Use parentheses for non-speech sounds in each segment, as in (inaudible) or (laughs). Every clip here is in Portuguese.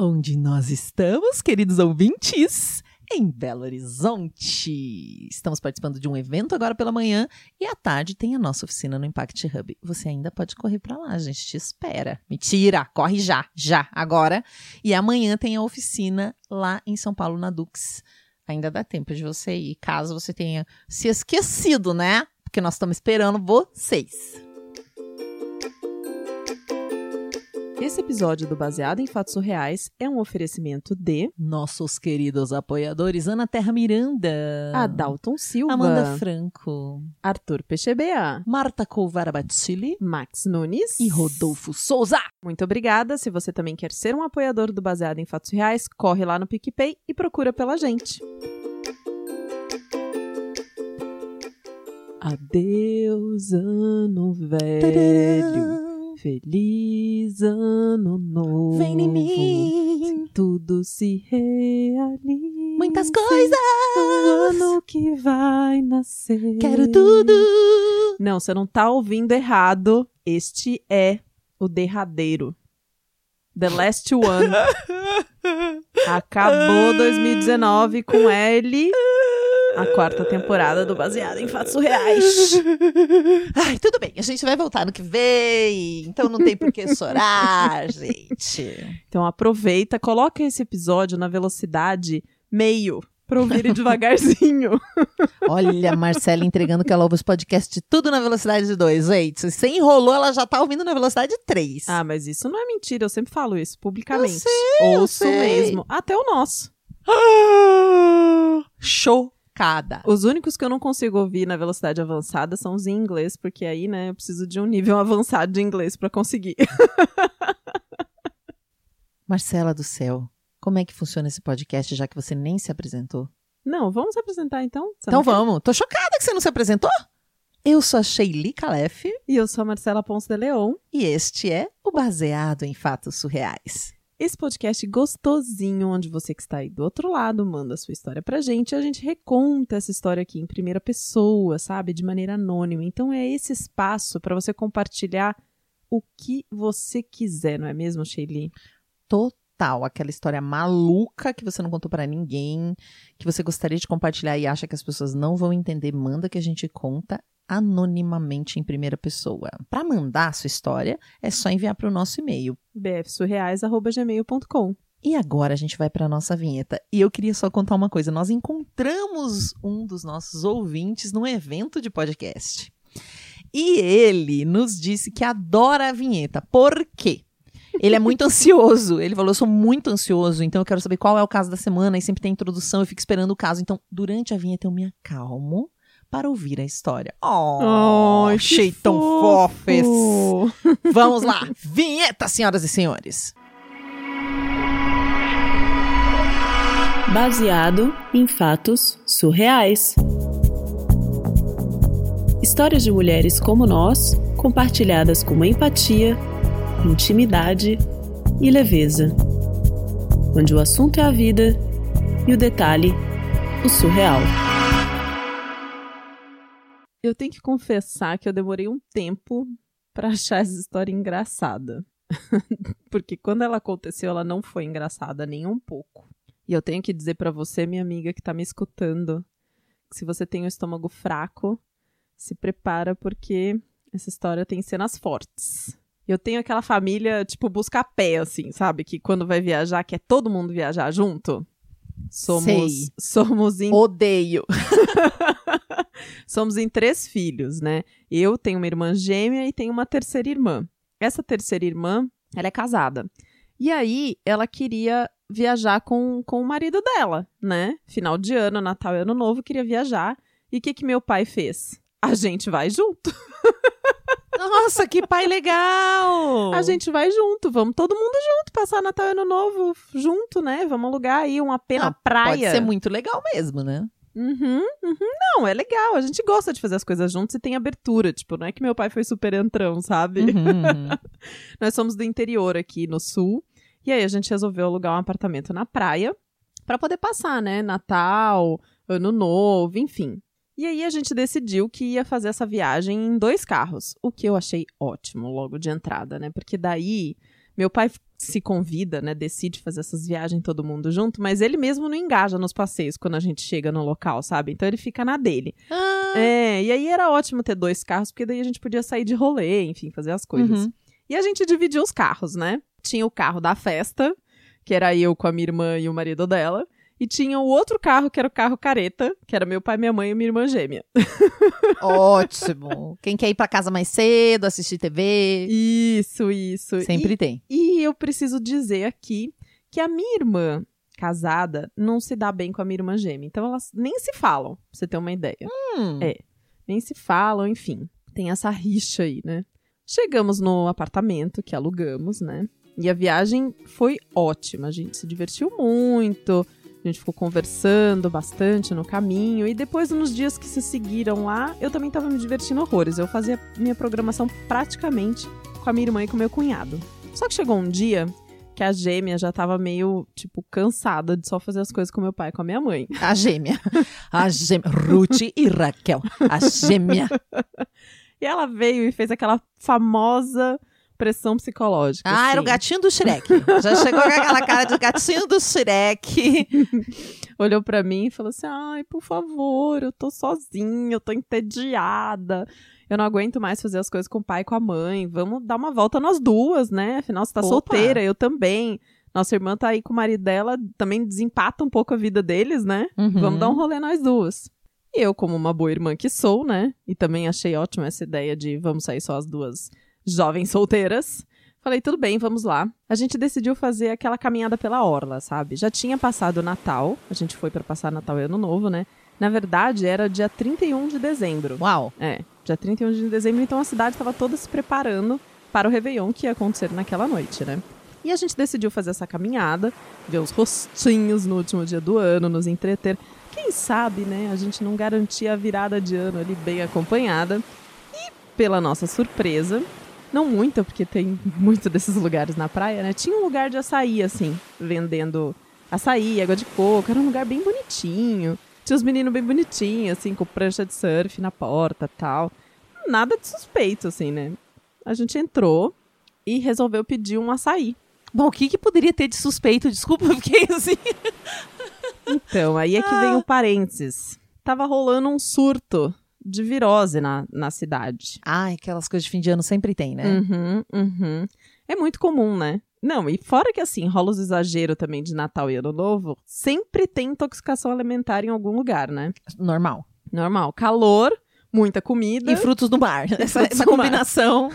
Onde nós estamos, queridos ouvintes? Em Belo Horizonte. Estamos participando de um evento agora pela manhã e à tarde tem a nossa oficina no Impact Hub. Você ainda pode correr para lá, a gente te espera. Mentira, corre já, já, agora. E amanhã tem a oficina lá em São Paulo, na Dux. Ainda dá tempo de você ir, caso você tenha se esquecido, né? Porque nós estamos esperando vocês. Esse episódio do Baseado em Fatos Surreais é um oferecimento de nossos queridos apoiadores Ana Terra Miranda, Adalton Silva, Amanda Franco, Arthur Pechebea, Marta Colvara Batilli, Max Nunes e Rodolfo Souza. Muito obrigada. Se você também quer ser um apoiador do Baseado em Fatos Reais, corre lá no PicPay e procura pela gente. Adeus, ano velho. Feliz ano novo. Vem em mim. Tudo se realiza. Muitas coisas. O ano que vai nascer. Quero tudo. Não, você não tá ouvindo errado. Este é o derradeiro. The Last One. (laughs) Acabou 2019 com L a quarta temporada do Baseado em Fatos Surreais. (laughs) Ai, tudo bem, a gente vai voltar no que vem, então não tem por que chorar, (laughs) gente. Então aproveita, coloca esse episódio na velocidade meio pra ouvir devagarzinho. (laughs) Olha, Marcela entregando que ela ouve os podcasts tudo na velocidade de 2, gente. Se você enrolou, ela já tá ouvindo na velocidade 3. Ah, mas isso não é mentira, eu sempre falo isso publicamente. Eu sei, eu Ouço sei. mesmo. Até o nosso. Show Os únicos que eu não consigo ouvir na velocidade avançada são os em inglês, porque aí, né, eu preciso de um nível (laughs) avançado de inglês pra conseguir. (laughs) Marcela do céu, como é que funciona esse podcast, já que você nem se apresentou? Não, vamos se apresentar então? Você Então quer? vamos. Tô chocada que você não se apresentou. Eu sou a Sheili Calef E eu sou a Marcela Ponce de Leon. e este é o Baseado em Fatos Surreais. Esse podcast gostosinho, onde você que está aí do outro lado manda a sua história pra gente e a gente reconta essa história aqui em primeira pessoa, sabe? De maneira anônima. Então é esse espaço para você compartilhar o que você quiser, não é mesmo, Sheili? Total, aquela história maluca que você não contou pra ninguém, que você gostaria de compartilhar e acha que as pessoas não vão entender, manda que a gente conta anonimamente em primeira pessoa. Para mandar a sua história, é só enviar para o nosso e-mail. bfsurreais.gmail.com E agora a gente vai para a nossa vinheta. E eu queria só contar uma coisa: nós encontramos um dos nossos ouvintes num evento de podcast. E ele nos disse que adora a vinheta. Por quê? Ele é muito ansioso. Ele falou: Eu sou muito ansioso, então eu quero saber qual é o caso da semana. E sempre tem introdução, eu fico esperando o caso. Então, durante a vinheta, eu me acalmo para ouvir a história. Oh, Ai, achei que tão fofes. Vamos lá. Vinheta, senhoras e senhores. Baseado em fatos surreais. Histórias de mulheres como nós, compartilhadas com empatia, intimidade e leveza. Onde o assunto é a vida e o detalhe, o surreal. Eu tenho que confessar que eu demorei um tempo para achar essa história engraçada. (laughs) Porque quando ela aconteceu, ela não foi engraçada nem um pouco. E eu tenho que dizer pra você, minha amiga que tá me escutando, que se você tem o estômago fraco, se prepara porque essa história tem cenas fortes. Eu tenho aquela família, tipo, busca pé, assim, sabe? Que quando vai viajar, quer todo mundo viajar junto. Somos, Sei. somos em Odeio. (laughs) Somos em três filhos, né? Eu tenho uma irmã gêmea e tenho uma terceira irmã. Essa terceira irmã, ela é casada. E aí, ela queria viajar com, com o marido dela, né? Final de ano, Natal e Ano Novo, queria viajar. E o que, que meu pai fez? A gente vai junto. (laughs) Nossa, que pai legal! A gente vai junto. Vamos todo mundo junto, passar Natal e Ano Novo junto, né? Vamos alugar aí uma pena Não, praia. Pode ser muito legal mesmo, né? Uhum, uhum. Não, é legal. A gente gosta de fazer as coisas juntos e tem abertura. Tipo, não é que meu pai foi super entrão, sabe? Uhum. (laughs) Nós somos do interior aqui no sul. E aí a gente resolveu alugar um apartamento na praia pra poder passar, né? Natal, Ano Novo, enfim. E aí a gente decidiu que ia fazer essa viagem em dois carros, o que eu achei ótimo logo de entrada, né? Porque daí meu pai se convida, né, decide fazer essas viagens todo mundo junto, mas ele mesmo não engaja nos passeios quando a gente chega no local, sabe? Então ele fica na dele. Ah, É, e aí era ótimo ter dois carros, porque daí a gente podia sair de rolê, enfim, fazer as coisas. Uhum. E a gente dividia os carros, né? Tinha o carro da festa, que era eu com a minha irmã e o marido dela. E tinha o outro carro, que era o carro careta, que era meu pai, minha mãe e minha irmã gêmea. (laughs) Ótimo. Quem quer ir pra casa mais cedo, assistir TV, Isso, isso. sempre tem. E, e eu preciso dizer aqui que a minha irmã casada não se dá bem com a minha irmã gêmea. Então elas nem se falam, pra você ter uma ideia. Hum. É. Nem se falam, enfim. Tem essa rixa aí, né? Chegamos no apartamento que alugamos, né? E a viagem foi ótima. A gente se divertiu muito. A gente ficou conversando bastante no caminho. E depois, nos dias que se seguiram lá, eu também tava me divertindo horrores. Eu fazia minha programação praticamente com a minha irmã e com o meu cunhado. Só que chegou um dia que a gêmea já tava meio, tipo, cansada de só fazer as coisas com meu pai e com a minha mãe. A gêmea. A gêmea. Ruth e Raquel. A gêmea. (laughs) E ela veio e fez aquela famosa pressão psicológica. Ah, era o assim. gatinho do Shrek. Já chegou com aquela cara de gatinho do Shrek. (laughs) Olhou pra mim e falou assim: ai, por favor, eu tô sozinha, eu tô entediada. Eu não aguento mais fazer as coisas com o pai e com a mãe. Vamos dar uma volta nós duas, né? Afinal, você tá Opa. solteira, eu também. Nossa irmã tá aí com o marido dela, também desempata um pouco a vida deles, né? Uhum. Vamos dar um rolê nós duas. E eu, como uma boa irmã que sou, né? E também achei ótima essa ideia de vamos sair só as duas jovens solteiras. Falei, tudo bem, vamos lá. A gente decidiu fazer aquela caminhada pela orla, sabe? Já tinha passado o Natal, a gente foi pra passar Natal e Ano Novo, né? Na verdade, era dia 31 de dezembro. Uau. É, dia 31 de dezembro, então a cidade estava toda se preparando para o Réveillon que ia acontecer naquela noite, né? E a gente decidiu fazer essa caminhada, ver os rostinhos no último dia do ano, nos entreter. Quem sabe, né, a gente não garantia a virada de ano ali bem acompanhada. E, pela nossa surpresa, não muita, porque tem muito desses lugares na praia, né? Tinha um lugar de açaí, assim, vendendo açaí, água de coco. Era um lugar bem bonitinho. Tinha os meninos bem bonitinhos, assim, com prancha de surf na porta tal. Nada de suspeito, assim, né? A gente entrou e resolveu pedir um açaí. Bom, o que, que poderia ter de suspeito? Desculpa, eu fiquei assim. Então, aí é que vem o parênteses. Tava rolando um surto de virose na, na cidade. Ai, aquelas coisas de fim de ano sempre tem, né? Uhum, uhum. É muito comum, né? Não, e fora que assim, rola os exageros também de Natal e Ano Novo, sempre tem intoxicação alimentar em algum lugar, né? Normal. Normal. Calor, muita comida. E frutos do mar. (laughs) Essa, essa do mar. combinação.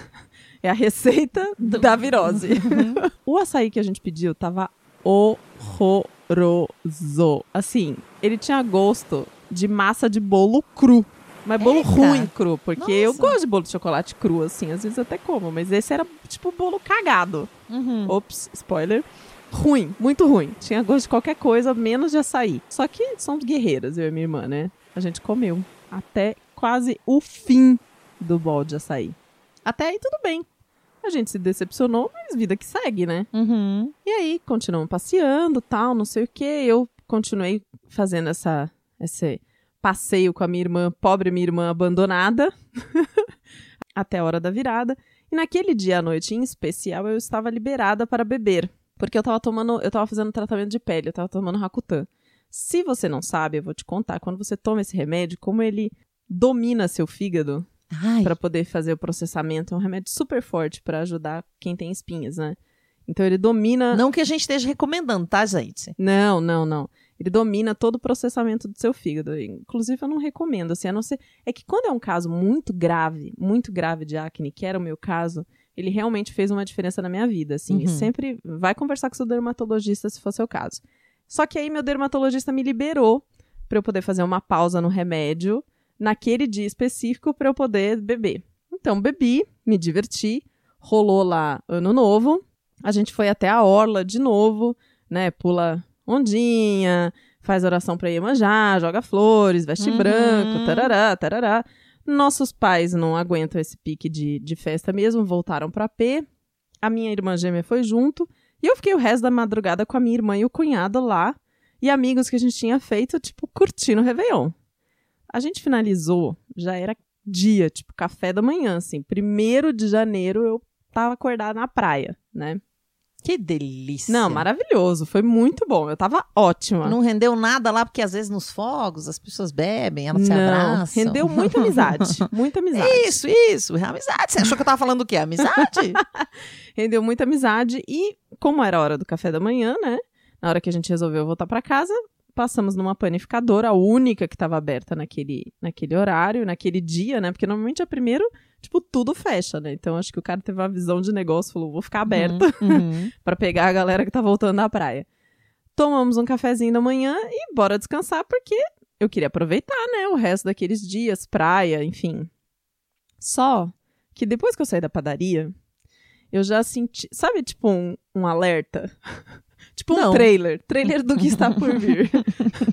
É a receita da virose. (laughs) o açaí que a gente pediu tava horroroso. Assim, ele tinha gosto de massa de bolo cru. Mas bolo Eita. ruim cru, porque eu Nossa. gosto de bolo de chocolate cru, assim, às vezes até como, mas esse era tipo bolo cagado. Uhum. Ops, spoiler. Ruim, muito ruim. Tinha gosto de qualquer coisa, menos de açaí. Só que somos guerreiras, eu e minha irmã, né? A gente comeu até quase o fim do bol de açaí. Até aí tudo bem. A gente se decepcionou, mas vida que segue, né? Uhum. E aí, continuamos passeando, tal, não sei o quê. Eu continuei fazendo essa, esse passeio com a minha irmã, pobre minha irmã abandonada, (laughs) até a hora da virada. E naquele dia à noite em especial, eu estava liberada para beber. Porque eu tava tomando, eu tava fazendo tratamento de pele, eu tava tomando Rakutan. Se você não sabe, eu vou te contar, quando você toma esse remédio, como ele domina seu fígado, para poder fazer o processamento. É um remédio super forte para ajudar quem tem espinhas, né? Então ele domina. não que a gente esteja recomendando, tá, gente? Não, não, não. Ele domina todo o processamento do seu fígado. Inclusive, eu não recomendo, assim, a não ser. É que quando é um caso muito grave, muito grave de acne, que era o meu caso, ele realmente fez uma diferença na minha vida, assim. E Uhum. sempre vai conversar com seu dermatologista se for seu caso. Só que aí meu dermatologista me liberou para eu poder fazer uma pausa no remédio naquele dia específico para eu poder beber. Então, bebi, me diverti, rolou lá ano novo, a gente foi até a orla de novo, né? Pula ondinha, faz oração para Iemanjá, joga flores, veste Uhum. branco, tarará, tarará. Nossos pais não aguentam esse pique de, de festa mesmo, voltaram para P. A minha irmã gêmea foi junto. E eu fiquei o resto da madrugada com a minha irmã e o cunhado lá. E amigos que a gente tinha feito, tipo, curtindo o Réveillon. A gente finalizou, já era dia, tipo, café da manhã, assim. Primeiro de janeiro eu tava acordada na praia, né? Que delícia. Não, maravilhoso. Foi muito bom. Eu tava ótima. Não rendeu nada lá, porque às vezes nos fogos as pessoas bebem, elas se Não, abraçam. rendeu muita amizade. (laughs) muita amizade. Isso, isso. É amizade. Você achou que eu tava falando do quê? Amizade? (laughs) Rendeu muita amizade. E, como era a hora do café da manhã, né? Na hora que a gente resolveu voltar pra casa, passamos numa panificadora, a única que tava aberta naquele, naquele horário, naquele dia, né? Porque normalmente é primeiro, tipo, tudo fecha, né? Então acho que o cara teve uma visão de negócio, falou, vou ficar aberta Uhum. (laughs) pra pegar a galera que tá voltando da praia. Tomamos um cafezinho da manhã e bora descansar, porque eu queria aproveitar, né? O resto daqueles dias, praia, enfim. Só que depois que eu saí da padaria, eu já senti. Sabe, tipo, um, um alerta? (laughs) tipo um Não. trailer. Trailer do que está por vir.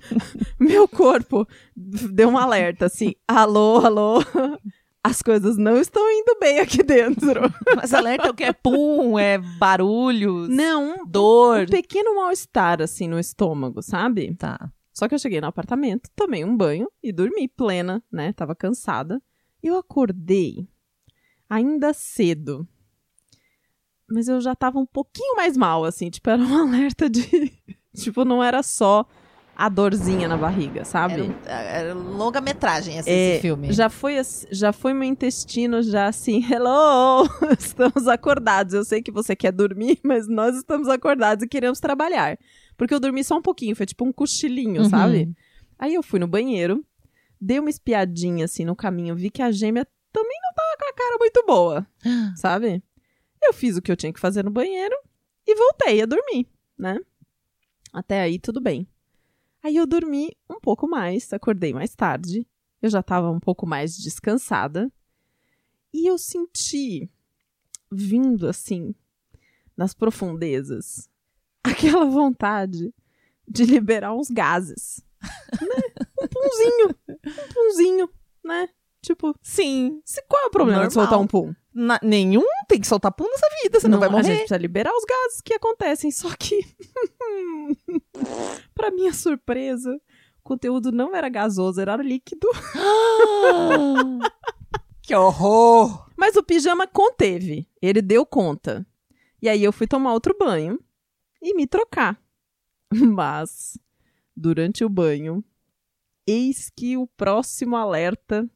(laughs) Meu corpo deu um alerta assim: alô, alô. As coisas não estão indo bem aqui dentro. (laughs) Mas alerta é o que? É pum, é barulhos, Não, dor. um pequeno mal-estar, assim, no estômago, sabe? Tá. Só que eu cheguei no apartamento, tomei um banho e dormi plena, né? Tava cansada. E eu acordei ainda cedo. Mas eu já tava um pouquinho mais mal, assim, tipo, era um (laughs) alerta de. tipo, não era só a dorzinha na barriga, sabe? Era, era longa-metragem esse, É, esse filme. Já foi, já foi meu intestino já assim, (laughs) hello, (laughs) estamos acordados. Eu sei que você quer dormir, (laughs) mas nós estamos acordados e queremos trabalhar. Porque eu dormi só um pouquinho, foi tipo um cochilinho, Uhum. sabe? Aí eu fui no banheiro, dei uma espiadinha assim no caminho, vi que a gêmea também não tava com a cara muito boa, (gasps) sabe? Eu fiz o que eu tinha que fazer no banheiro e voltei a dormir, né? Até aí tudo bem. Aí eu dormi um pouco mais, acordei mais tarde. Eu já tava um pouco mais descansada. E eu senti vindo assim nas profundezas (laughs) aquela vontade de liberar uns gases. Né? Um punzinho, um punzinho, né? Tipo, Sim. se, qual é o problema de Normal. soltar um pum? Na- nenhum tem que soltar pum nessa vida, você não, vai A gente morrer. precisa liberar os gases que acontecem, só que, (laughs) pra minha surpresa, o conteúdo não era gasoso, era líquido. (laughs) que horror! Mas o pijama conteve, ele deu conta. E aí eu fui tomar outro banho e me trocar. (laughs) Mas, durante o banho, eis que o próximo alerta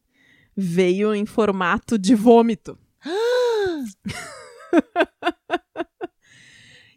veio em formato de vômito. (gasps)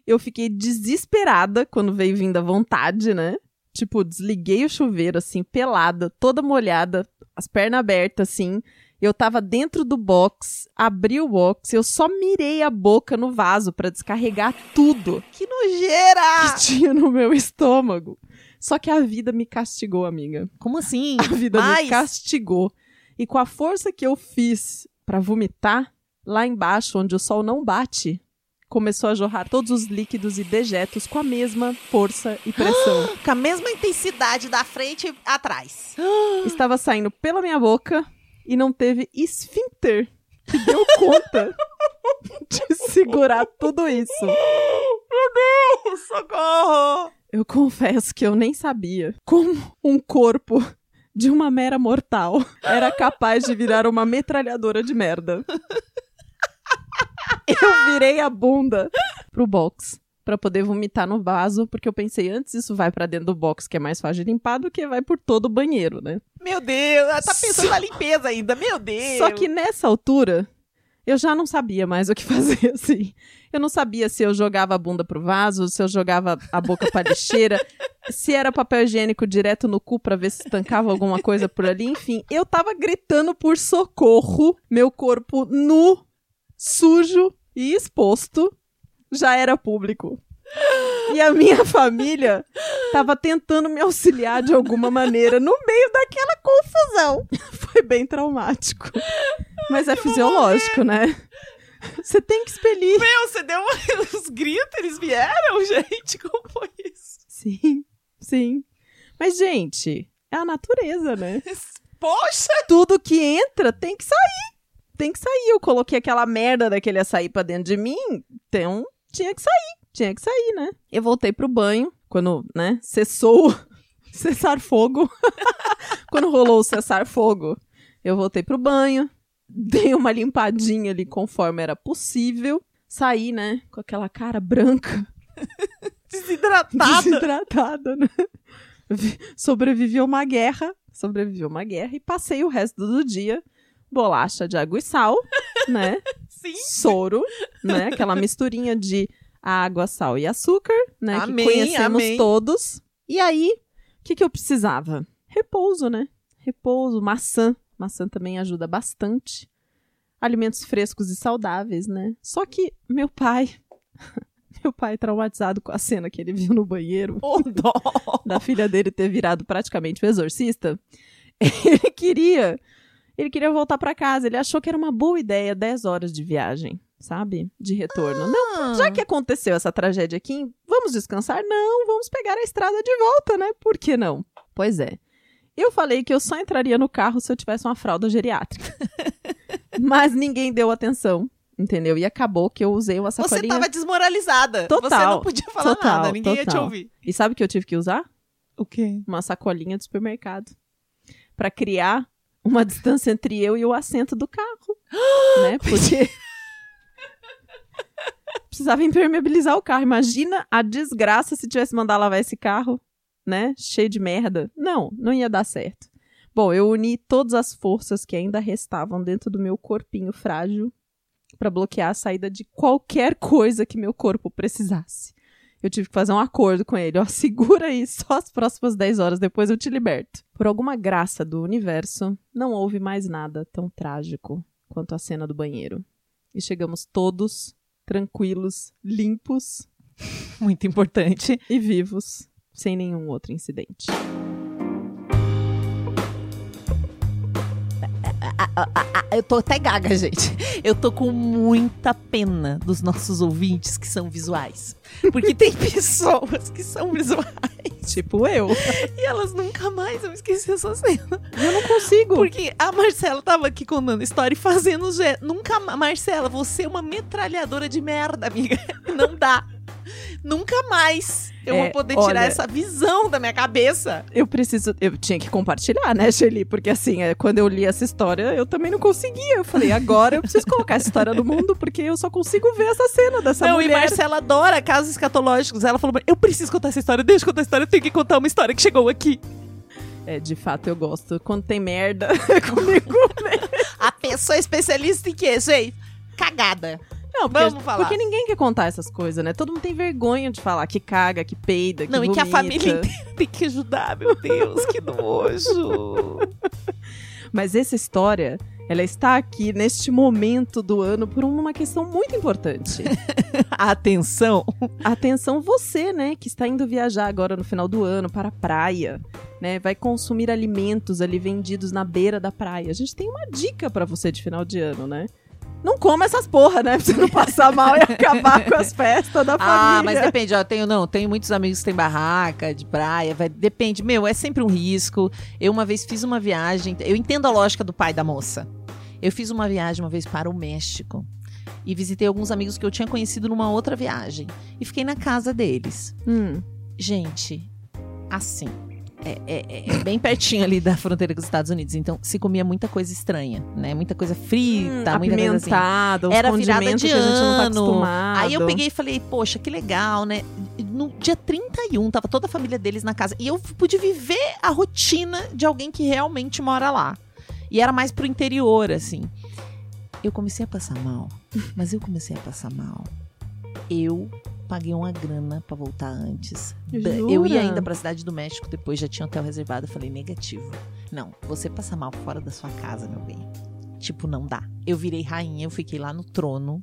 Eu fiquei desesperada quando veio vindo a vontade, né? Tipo, desliguei o chuveiro, assim, pelada, toda molhada, as pernas abertas, assim. Eu tava dentro do box, abri o box, eu só mirei a boca no vaso pra descarregar tudo Que nojeira! que tinha no meu estômago. Só que a vida me castigou, amiga. Como assim? A vida me Mas- castigou. E com a força que eu fiz pra vomitar, lá embaixo, onde o sol não bate, começou a jorrar todos os líquidos e dejetos com a mesma força e pressão. (gasps) Com a mesma intensidade da frente e atrás. (gasps) Estava saindo pela minha boca e não teve esfíncter que deu conta (laughs) de segurar tudo isso. Meu Deus, socorro! Eu confesso que eu nem sabia como um corpo de uma mera mortal era capaz de virar uma metralhadora de merda. Eu virei a bunda pro box pra poder vomitar no vaso, porque eu pensei antes isso vai pra dentro do box, que é mais fácil de limpar do que vai por todo o banheiro, né? Meu Deus, ela tá pensando na limpeza ainda, meu Deus. Só que nessa altura, eu já não sabia mais o que (laughs) fazer, assim. Eu não sabia se eu jogava a bunda pro vaso, se eu jogava a boca pra lixeira, se era papel higiênico direto no cu pra ver se estancava alguma coisa por ali. Enfim, eu tava gritando por socorro, meu corpo nu, sujo e exposto já era público. E a minha família tava tentando me auxiliar de alguma maneira no meio daquela confusão. (laughs) Foi bem traumático. Mas é fisiológico, né? Você tem que expelir. Meu, você deu os gritos, eles vieram, gente? Como foi isso? Sim, sim. Mas, gente, é a natureza, né? (laughs) Poxa! Tudo que entra tem que sair. Tem que sair. Eu coloquei aquela merda daquele açaí pra dentro de mim, então tinha que sair. Tinha que sair, né? Eu voltei pro banho, quando, né, cessou (laughs) cessar fogo. (laughs) quando rolou o cessar fogo, eu voltei pro banho, dei uma limpadinha ali conforme era possível. saí, né, com aquela cara branca, Desidratada. desidratada, né? Vi- Sobrevivi a uma guerra, sobrevivi a uma guerra e passei o resto do dia bolacha de água e sal, (laughs) né? Sim. Soro, né? Aquela (laughs) misturinha de água, sal e açúcar, né? Amém, que conhecemos amém. todos. E aí, o que, que eu precisava? Repouso, né? Repouso, maçã. Maçã também ajuda bastante. Alimentos frescos e saudáveis, né? Só que meu pai, meu pai traumatizado com a cena que ele viu no banheiro, Ô, (laughs) dó. da filha dele ter virado praticamente o exorcista, (laughs) ele queria, ele queria voltar pra casa. Ele achou que era uma boa ideia 10 horas de viagem, sabe? De retorno. Não, já que aconteceu essa tragédia aqui, vamos descansar? Não, vamos pegar a estrada de volta, né? Por que não? Pois é. Eu falei que eu só entraria no carro se eu tivesse uma fralda geriátrica. (laughs) Mas ninguém deu atenção, entendeu? E acabou que eu usei uma Você sacolinha. tava desmoralizada. Você Total, não podia falar total, nada, ninguém ia te total. ouvir. E sabe o que eu tive que usar? O quê? uma sacolinha de supermercado Pra criar uma distância entre eu e o assento do carro, (gasps) né? Porque (laughs) precisava impermeabilizar o carro. Imagina a desgraça se tivesse mandado lavar esse carro, né? Cheio de merda. Não, não ia dar certo. Bom, eu uni todas as forças que ainda restavam dentro do meu corpinho frágil pra bloquear a saída de qualquer coisa que meu corpo precisasse. Eu tive que fazer um acordo com ele. Ó, (laughs) segura aí só as próximas 10 horas, depois eu te liberto. Por alguma graça do universo, não houve mais nada tão trágico quanto a cena do banheiro. E chegamos todos tranquilos, limpos Muito importante. e vivos, sem nenhum outro incidente. Eu tô até gaga, gente. Eu tô com muita pena dos nossos ouvintes que são visuais. Porque tem (laughs) pessoas que são visuais Tipo eu. e elas nunca mais vão esquecer essa cena. Eu não consigo. Porque a Marcela tava aqui contando história e fazendo. Nunca ma- Marcela, você é uma metralhadora de merda, amiga. (laughs) Não dá. Nunca mais eu É, vou poder tirar olha- essa visão da minha cabeça. Eu preciso. Eu tinha que compartilhar, né, Shelly? Porque assim, é, quando eu li essa história, eu também não conseguia. Eu falei, agora eu preciso colocar essa história no mundo, porque eu só consigo ver essa cena dessa Não, e mulher. Marcela adora casos escatológicos. Ela falou: eu preciso contar essa história, deixa eu contar a história, eu tenho que contar uma história que chegou aqui. É, de fato, eu gosto. Quando tem merda, (laughs) é comigo. A pessoa é especialista em quê, gente? Cagada. Não, porque, Vamos falar. porque ninguém quer contar essas coisas, né? Todo mundo tem vergonha de falar que caga, que peida, que Não, e que a vomita. família inteira tem que ajudar, meu Deus, que nojo. (laughs) Mas essa história, ela está aqui neste momento do ano por uma questão muito importante. (laughs) Atenção. Atenção você, né, que está indo viajar agora no final do ano para a praia, né? Vai consumir alimentos ali vendidos na beira da praia. A gente tem uma dica para você de final de ano, né? Não coma essas porra, né? (laughs) Pra você não passar mal e acabar com as festas da família. Ah, mas depende, ó. Tenho, não, tenho muitos amigos que têm barraca de praia. Vai, depende, meu, é sempre um risco. Eu uma vez fiz uma viagem. Eu entendo a lógica do pai da moça. Eu fiz uma viagem uma vez para o México. E visitei alguns amigos que eu tinha conhecido numa outra viagem. E fiquei na casa deles. Hum, Gente, assim. É, é- é- bem pertinho ali da fronteira com os Estados Unidos. Então, se comia muita coisa estranha, né? Muita coisa frita, muita coisa assim. Era virada de tá ano. acostumado. Aí eu peguei e falei, poxa, que legal, né? No dia 31, tava toda a família deles na casa. E eu pude viver a rotina de alguém que realmente mora lá. E era mais pro interior, assim. Eu comecei a passar mal. Mas eu comecei a passar mal. Eu paguei uma grana pra voltar antes. Da- Eu ia Jura? ainda pra cidade do México, depois já tinha hotel reservado. Eu falei, negativo. Não, você passar mal fora da sua casa, meu bem. Tipo, não dá. Eu virei rainha, eu fiquei lá no trono,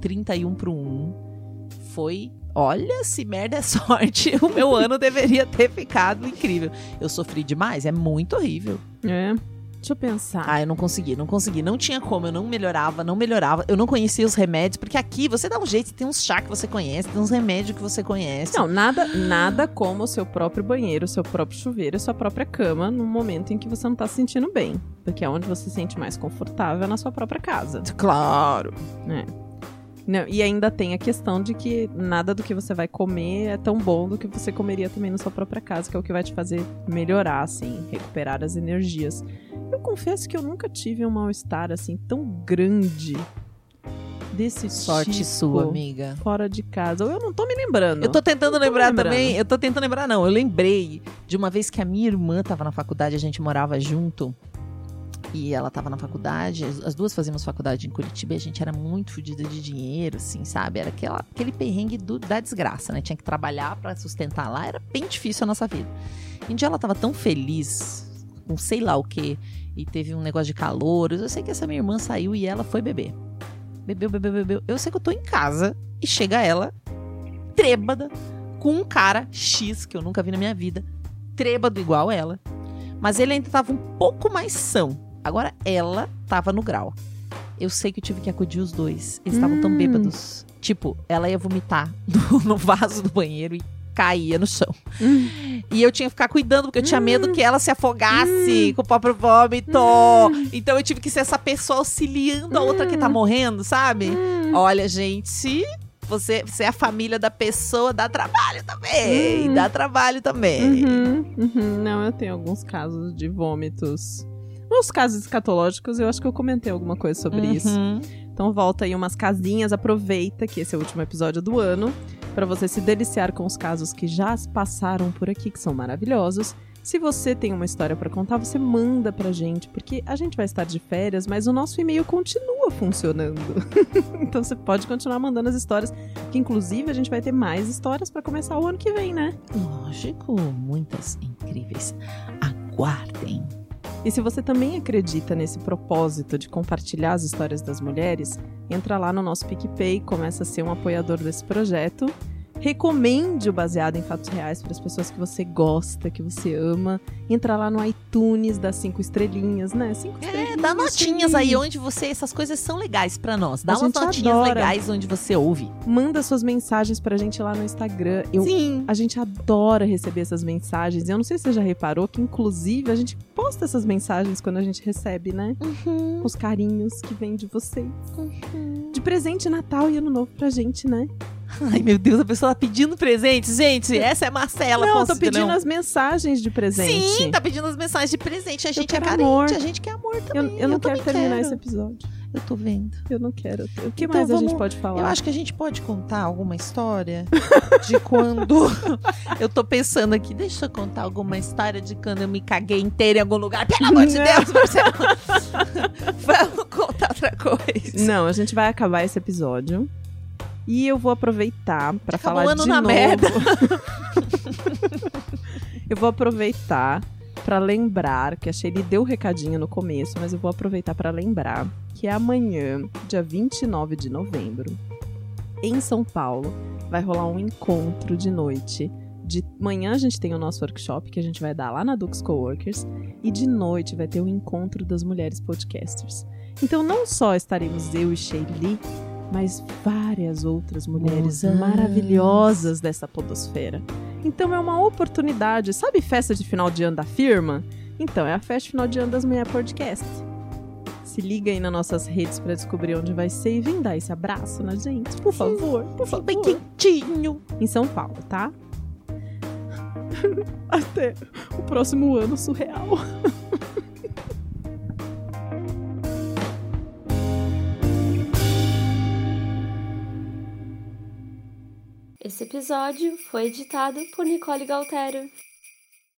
31 pro 1. Foi. Olha, se merda é (laughs) sorte, o meu ano deveria ter ficado incrível. Eu sofri demais, é muito horrível. É. Deixa eu pensar. Ah, eu não consegui, não consegui. Não tinha como, eu não melhorava, não melhorava. Eu não conhecia os remédios, porque aqui você dá um jeito, tem uns chá que você conhece, tem uns remédios que você conhece. Não, nada, nada como o seu próprio banheiro, o seu próprio chuveiro, a sua própria cama no momento em que você não tá se sentindo bem. Porque é onde você se sente mais confortável é na sua própria casa. Claro. Não, e ainda tem a questão de que nada do que você vai comer é tão bom do que você comeria também na sua própria casa, que é o que vai te fazer melhorar, assim, recuperar as energias. Eu confesso que eu nunca tive um mal-estar assim tão grande desse Sorte tipo sua, amiga. fora de casa. Ou eu não tô me lembrando. Eu tô tentando lembrar também. Eu tô tentando lembrar, não. Eu lembrei de uma vez que a minha irmã tava na faculdade, a gente morava junto. E ela tava na faculdade, as as duas fazíamos faculdade em Curitiba e a gente era muito fodida de dinheiro, assim, sabe? Era aquela, aquele perrengue do- da desgraça, né? Tinha que trabalhar pra sustentar lá, era bem difícil a nossa vida. E um dia ela tava tão feliz, com sei lá o quê, e teve um negócio de calor. Eu sei que essa minha irmã saiu e ela foi beber. Bebeu, bebeu, bebeu. Eu sei que eu tô em casa e chega ela, trêbada, com um cara X, que eu nunca vi na minha vida, trêbado igual ela. Mas ele ainda tava um pouco mais são. Agora ela tava no grau. Eu sei que eu tive que acudir os dois. Eles estavam tão Hum. bêbados. Tipo, ela ia vomitar (laughs) no, no vaso do banheiro e caía no chão. Hum. E eu tinha que ficar cuidando, porque eu tinha medo que ela se afogasse com o próprio vômito. Então eu tive que ser essa pessoa auxiliando a outra que tá morrendo, sabe? Olha, gente, você, você é a família da pessoa, dá trabalho também. Hum. Dá trabalho também. Uhum, uhum. Não, eu tenho alguns casos de vômitos. Nos casos escatológicos, eu acho que eu comentei alguma coisa sobre isso. Uhum. Então volta aí umas casinhas, aproveita que esse é o último episódio do ano, para você se deliciar com os casos que já passaram por aqui, que são maravilhosos. Se você tem uma história para contar, você manda pra gente, porque a gente vai estar de férias, mas o nosso e-mail continua funcionando. (laughs) então você pode continuar mandando as histórias, que inclusive a gente vai ter mais histórias para começar o ano que vem, né? Lógico, muitas incríveis. Aguardem. E se você também acredita nesse propósito de compartilhar as histórias das mulheres, entra lá no nosso PicPay, começa a ser um apoiador desse projeto. Recomende o Baseado em Fatos Reais para as pessoas que você gosta, que você ama. Entra lá no iTunes, dá cinco estrelinhas, né? Cinco É, estrelinhas. dá notinhas sim. aí onde você. Essas coisas são legais pra nós. Dá A umas notinhas adora. legais onde você ouve. Manda suas mensagens pra gente lá no Instagram. Eu Sim. A gente adora receber essas mensagens. E eu não sei se você já reparou que, inclusive, a gente posta essas mensagens quando a gente recebe, né? Uhum. Os carinhos que vêm de vocês. De presente Natal e Ano Novo pra gente, né? Ai, meu Deus, a pessoa tá pedindo presente. Gente, essa é a Marcela. não, eu posso tô pedindo não? as mensagens de presente. Sim, tá pedindo as mensagens de presente. A gente é carente, amor. a gente quer amor Eu, também. eu não também quero terminar quero. esse episódio. Eu tô vendo. Eu não quero. O que Então mais a vamos- gente pode falar? Eu acho que a gente pode contar alguma história de (laughs) quando. (laughs) eu tô pensando aqui, deixa eu contar alguma história de quando eu me caguei inteira em algum lugar. Pelo amor de. Deus, Marcelo! (laughs) Vamos contar outra coisa. Não, a gente vai acabar esse episódio. E eu vou aproveitar Acabou falar de na novo. merda. (laughs) eu vou aproveitar pra lembrar que a Shelly deu o recadinho no começo, mas eu vou aproveitar pra lembrar que é amanhã, dia 29 de novembro, em São Paulo, vai rolar um encontro de noite. De manhã a gente tem o nosso workshop que a gente vai dar lá na Dux Coworkers e de noite vai ter o encontro das mulheres podcasters. Então não só estaremos eu e Shelly, mas várias outras mulheres maravilhosas dessa podosfera. Então é uma oportunidade, sabe festa de final de ano da firma? Então é a festa de final de ano das mulheres podcast. Se liga aí nas nossas redes pra descobrir onde vai ser e vem dar esse abraço na gente, por favor, por favor. Bem quentinho. Em São Paulo, tá? (laughs) Até o próximo ano surreal. (laughs) Esse episódio foi editado por Nicole Galtério.